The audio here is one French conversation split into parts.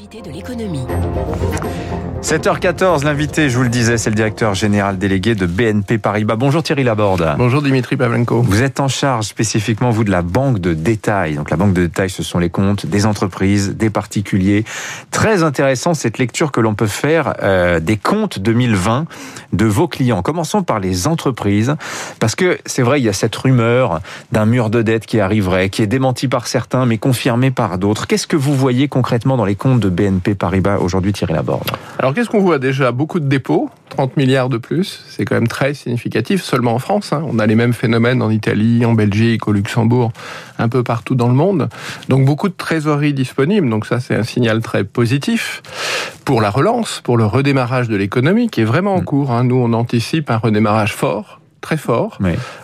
L'invité de l'économie. 7h14, l'invité, je vous le disais, c'est le directeur général délégué de BNP Paribas. Bonjour Thierry Laborde. Bonjour Dimitri Pavlenko. Vous êtes en charge spécifiquement, vous, de la banque de détail. Donc la banque de détail, ce sont les comptes des entreprises, des particuliers. Très intéressant cette lecture que l'on peut faire euh, des comptes 2020 de vos clients. Commençons par les entreprises, parce que c'est vrai, il y a cette rumeur d'un mur de dette qui arriverait, qui est démenti par certains, mais confirmé par d'autres. Qu'est-ce que vous voyez concrètement dans les comptes de BNP Paribas aujourd'hui, Thierry Laborde Alors qu'est-ce qu'on voit déjà? Beaucoup de dépôts, 30 milliards de plus, c'est quand même très significatif, seulement en France. Hein. On a les mêmes phénomènes en Italie, en Belgique, au Luxembourg, un peu partout dans le monde. Donc beaucoup de trésorerie disponible, donc ça c'est un signal très positif pour la relance, pour le redémarrage de l'économie qui est vraiment en mm. cours. Hein. Nous on anticipe un redémarrage fort très fort,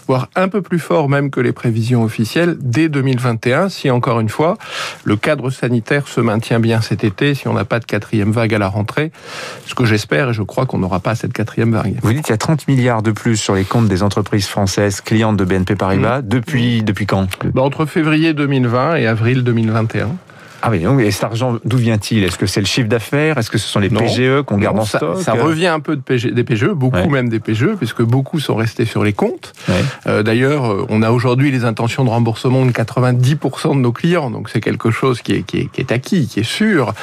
voire un peu plus fort même que les prévisions officielles dès 2021, si encore une fois, le cadre sanitaire se maintient bien cet été, si on n'a pas de quatrième vague à la rentrée, ce que j'espère et je crois qu'on n'aura pas cette quatrième vague. Vous dites qu'il y a 30 milliards de plus sur les comptes des entreprises françaises clientes de BNP Paribas, mmh. depuis, depuis quand? Bah, Entre février 2020 et avril 2021. Ah oui, et cet argent, d'où vient-il? Est-ce que c'est le chiffre d'affaires? Est-ce que ce sont les PGE qu'on garde en stock? Ça revient un peu de PGE, des PGE, beaucoup même des PGE, puisque beaucoup sont restés sur les comptes. Euh, d'ailleurs, euh, on a aujourd'hui les intentions de remboursement de 90% de nos clients, donc c'est quelque chose qui est, qui est, qui est acquis, qui est sûr.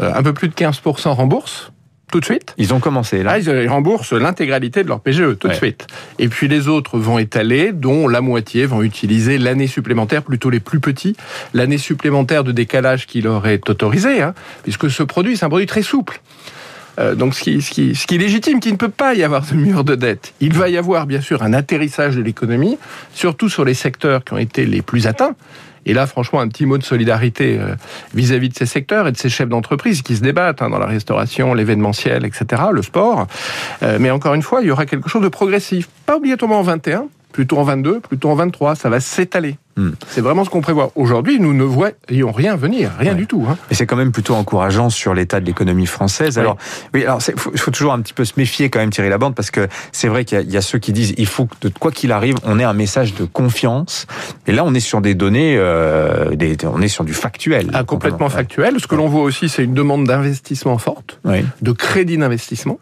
Euh, un peu plus de 15% remboursent tout de suite. Ils ont commencé là. Ah, ils remboursent l'intégralité de leur PGE tout de suite. Et puis les autres vont étaler, dont la moitié vont utiliser l'année supplémentaire, plutôt les plus petits, l'année supplémentaire de décalage qui leur est autorisée, hein, puisque ce produit, c'est un produit très souple. Euh, donc ce qui, ce, qui, ce qui est légitime, qu'il ne peut pas y avoir de mur de dette. Il va y avoir bien sûr un atterrissage de l'économie, surtout sur les secteurs qui ont été les plus atteints. Et là, franchement, un petit mot de solidarité euh, vis-à-vis de ces secteurs et de ces chefs d'entreprise qui se débattent hein, dans la restauration, l'événementiel, etc., le sport. Euh, mais encore une fois, il y aura quelque chose de progressif. Pas obligatoirement en 21, plutôt en 22, plutôt en 23. Ça va s'étaler. Hmm. C'est vraiment ce qu'on prévoit. Aujourd'hui, nous ne voyons rien venir, rien du tout. Hein. Et c'est quand même plutôt encourageant sur l'état de l'économie française. Alors, oui, alors il faut, toujours un petit peu se méfier quand même, tirer la bande, parce que c'est vrai qu'il y, a ceux qui disent il faut que, quoi qu'il arrive, on ait un message de confiance. Et là, on est sur des données, euh, des, on est sur du factuel. Ah, complètement factuel. Ce que l'on voit aussi, c'est une demande d'investissement forte, de crédit d'investissement.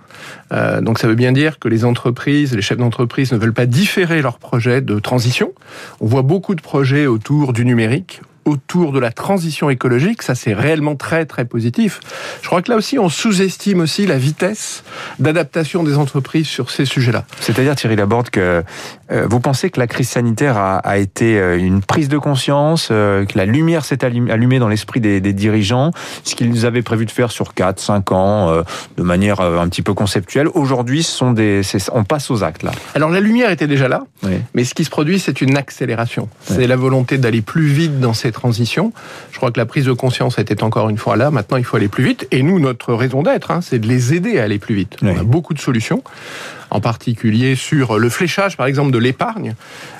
Euh, donc, ça veut bien dire que les entreprises, les chefs d'entreprise ne veulent pas différer leurs projets de transition. On voit beaucoup de projets autour du numérique, autour de la transition écologique, ça c'est réellement très très positif. Je crois que là aussi on sous-estime aussi la vitesse d'adaptation des entreprises sur ces sujets-là. C'est-à-dire Thierry Laborde que euh, vous pensez que la crise sanitaire a, été euh, une prise de conscience, euh, que la lumière s'est allumée dans l'esprit des, dirigeants, ce qu'ils avaient prévu de faire sur 4, 5 ans, de manière un petit peu conceptuelle. Aujourd'hui, sont des, on passe aux actes là. Alors la lumière était déjà là, mais ce qui se produit, c'est une accélération. C'est la volonté d'aller plus vite dans ces transition. Je crois que la prise de conscience était encore une fois là. Maintenant, il faut aller plus vite. Et nous, notre raison d'être, hein, c'est de les aider à aller plus vite. On a beaucoup de solutions, en particulier sur le fléchage, par exemple, de l'épargne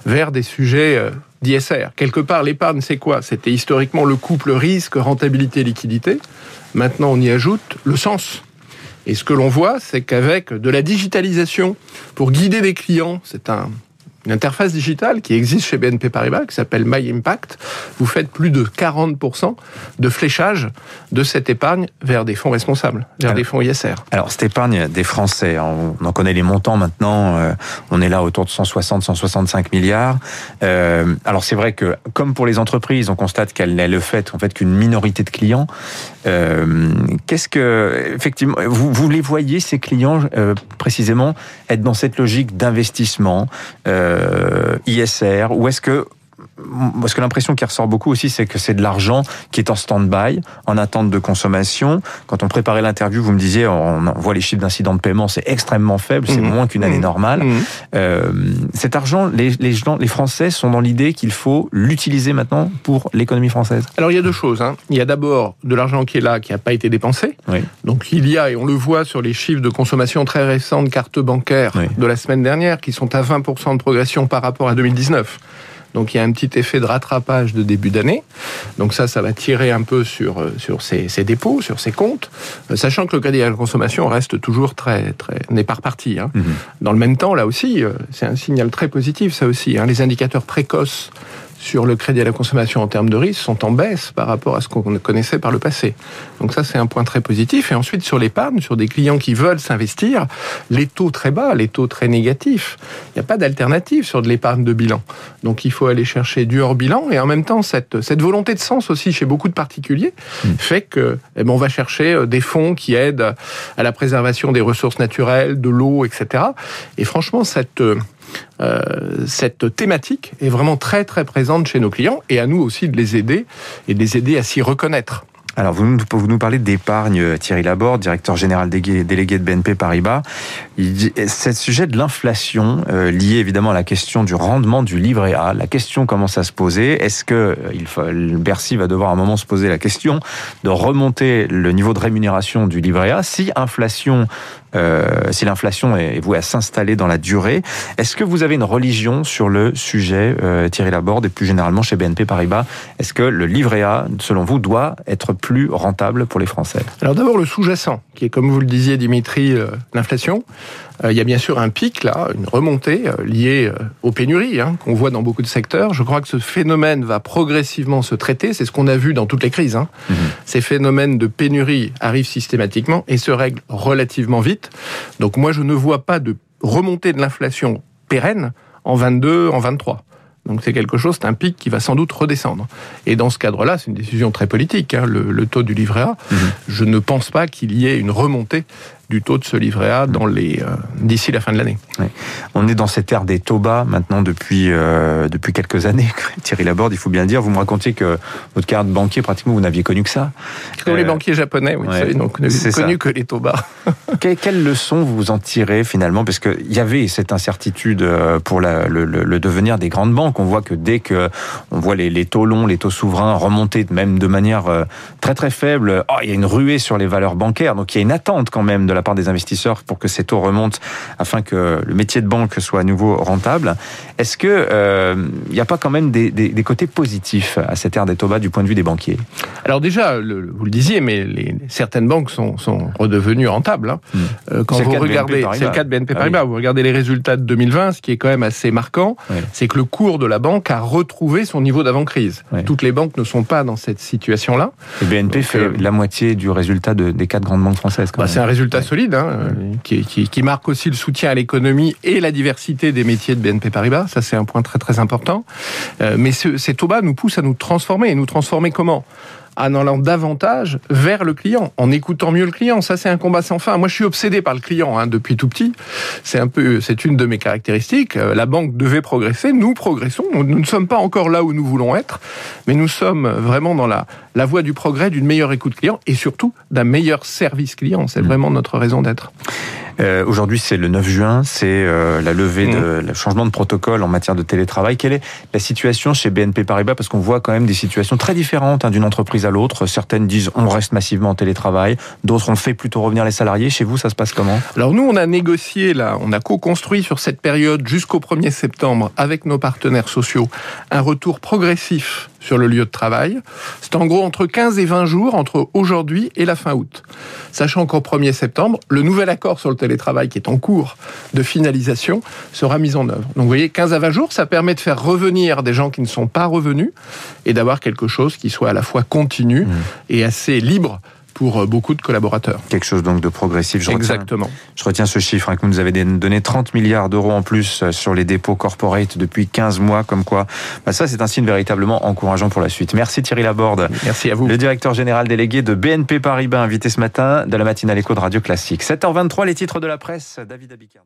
vers des sujets euh, d'ISR. Quelque part, l'épargne, c'est quoi? C'était historiquement le couple risque, rentabilité, liquidité. Maintenant, on y ajoute le sens. Et ce que l'on voit, c'est qu'avec de la digitalisation pour guider des clients, c'est un une interface digitale qui existe chez BNP Paribas, qui s'appelle My Impact. Vous faites plus de 40% de fléchage de cette épargne vers des fonds responsables, vers des fonds ISR. Alors, cette épargne des Français, on en connaît les montants maintenant, euh, on est là autour de 160, 165 milliards. Euh, alors, c'est vrai que, comme pour les entreprises, on constate qu'elle est le fait, en fait, qu'une minorité de clients. Euh, qu'est-ce que, effectivement, vous, vous les voyez, ces clients, précisément, être dans cette logique d'investissement ISR Ou est-ce que parce que l'impression qui ressort beaucoup aussi, c'est que c'est de l'argent qui est en stand-by, en attente de consommation. Quand on préparait l'interview, vous me disiez, on voit les chiffres d'incidents de paiement, c'est extrêmement faible, c'est mmh. moins qu'une année mmh. normale. Mmh. Euh, cet argent, les, les, gens, les Français sont dans l'idée qu'il faut l'utiliser maintenant pour l'économie française. Alors il y a deux choses. Hein. Il y a d'abord de l'argent qui est là, qui n'a pas été dépensé. Donc il y a, et on le voit sur les chiffres de consommation très récents de cartes bancaires de la semaine dernière, qui sont à 20% de progression par rapport à 2019. Donc il y a un petit effet de rattrapage de début d'année. Donc ça, ça va tirer un peu sur, euh, sur ces, dépôts, sur ces comptes, euh, sachant que le crédit à la consommation reste toujours très, très n'est pas reparti. Hein. Mhm. Dans le même temps, là aussi, euh, c'est un signal très positif, ça aussi. Hein. Les indicateurs précoces sur le crédit à la consommation en termes de risque sont en baisse par rapport à ce qu'on connaissait par le passé. Donc ça, c'est un point très positif. Et ensuite, sur l'épargne, sur des clients qui veulent s'investir, les taux très bas, les taux très négatifs, il n'y a pas d'alternative sur de l'épargne de bilan. Donc il faut aller chercher du hors bilan. Et en même temps, cette, cette volonté de sens aussi chez beaucoup de particuliers mmh. fait que eh ben, on va chercher euh, des fonds qui aident à la préservation des ressources naturelles, de l'eau, etc. Et franchement, cette euh, cette thématique est vraiment très très présente chez nos clients et à nous aussi de les aider et de les aider à s'y reconnaître. Alors, vous, nous parlez d'épargne, euh, Thierry Laborde, directeur général délégué de BNP Paribas. C'est sujet de l'inflation, euh, lié évidemment à la question du rendement du livret A. La question commence à se poser. Est-ce que euh, il Bercy va devoir à un moment se poser la question de remonter le niveau de rémunération du livret A si inflation euh, si l'inflation est vouée à s'installer dans la durée. Est-ce que vous avez une religion sur le sujet, euh, Thierry Laborde, et plus généralement chez BNP Paribas Est-ce que le livret A, selon vous, doit être plus rentable pour les Français? Alors d'abord le sous-jacent, qui est comme vous le disiez Dimitri, euh, l'inflation. Euh, il y a bien sûr un pic là, une remontée euh, liée aux pénuries hein, qu'on voit dans beaucoup de secteurs. Je crois que ce phénomène va progressivement se traiter. C'est ce qu'on a vu dans toutes les crises. Hein. Mhm. Ces phénomènes de pénurie arrivent systématiquement et se règlent relativement vite. Donc moi, je ne vois pas de remontée de l'inflation pérenne en 22, en 23. Donc c'est quelque chose, c'est un pic qui va sans doute redescendre. Et dans ce cadre-là, c'est une décision très politique, hein, le, taux du livret A. Mhm. Je ne pense pas qu'il y ait une remontée du taux de ce livret A dans les euh, d'ici la fin de l'année. On est dans cette ère des taux bas maintenant depuis euh, depuis quelques années. Thierry Laborde, il faut bien le dire. Vous me racontiez que votre carte banquier, pratiquement, vous n'aviez connu que ça. Comme les euh, banquiers japonais, oui. donc vous n'avez connu que les taux bas. Quelle leçon vous en tirez finalement? Parce qu'il y avait cette incertitude pour la, le, le, devenir des grandes banques. On voit que dès que on voit les, les taux longs, les taux souverains remonter même de manière très très faible, oh, il y a une ruée sur les valeurs bancaires. Donc il y a une attente quand même de la part des investisseurs pour que ces taux remontent afin que le métier de banque soit à nouveau rentable. Est-ce que il euh, n'y a pas quand même des, des, côtés positifs à cette ère des taux bas du point de vue des banquiers? Alors déjà, vous le disiez, mais les, certaines banques sont, sont redevenues rentables. Hein. Hmm. Euh, quand vous regardez, c'est le cas de BNP ah Paribas. Vous regardez les résultats de 2020, ce qui est quand même assez marquant, c'est que le cours de la banque a retrouvé son niveau d'avant crise. Toutes les banques ne sont pas dans cette situation-là. Et BNP fait euh, la moitié du résultat de, des quatre grandes banques françaises. Bah, c'est un résultat solide, hein, qui, qui, qui, marque aussi le soutien à l'économie et la diversité des métiers de BNP Paribas. Ça, c'est un point très très important. Euh, mais ce, ces taux bas nous poussent à nous transformer. Et nous transformer comment? En allant davantage vers le client, en écoutant mieux le client. Ça, c'est un combat sans fin. Moi, je suis obsédé par le client hein, depuis tout petit. C'est un peu, c'est une de mes caractéristiques. Euh, la banque devait progresser. Nous progressons. Nous ne sommes pas encore là où nous voulons être, mais nous sommes vraiment dans la, la voie du progrès, d'une meilleure écoute client et surtout d'un meilleur service client. C'est mmh. vraiment notre raison d'être. Euh, aujourd'hui, c'est le 9 juin, c'est euh, la levée de mmh. le changement de protocole en matière de télétravail. Quelle est la situation chez BNP Paribas? Parce qu'on voit quand même des situations très différentes hein, d'une entreprise à l'autre. Certaines disent on reste massivement en télétravail, d'autres on fait plutôt revenir les salariés. Chez vous, ça se passe comment? Alors nous, on a négocié là, on a co-construit sur cette période jusqu'au 1er septembre avec nos partenaires sociaux un retour progressif sur le lieu de travail. C'est en gros entre 15 et 20 jours entre aujourd'hui et la fin août. Sachant qu'au 1er septembre, le nouvel accord sur le télétravail qui est en cours de finalisation sera mis en œuvre. Donc vous voyez, 15 à 20 jours, ça permet de faire revenir des gens qui ne sont pas revenus et d'avoir quelque chose qui soit à la fois continu mmh. et assez libre pour euh, beaucoup de collaborateurs. Quelque chose donc de progressif. Je Exactement. Retiens, je retiens ce chiffre hein, que vous nous avez donné 30 milliards d'euros en plus euh, sur les dépôts corporate depuis 15 mois, comme quoi bah ça c'est un signe véritablement encourageant pour la suite. Merci Thierry Laborde. Merci à vous. Le directeur général délégué de BNP Paribas, invité ce matin de la matinale écho de Radio Classique. 7h23, les titres de la presse, David Abicard.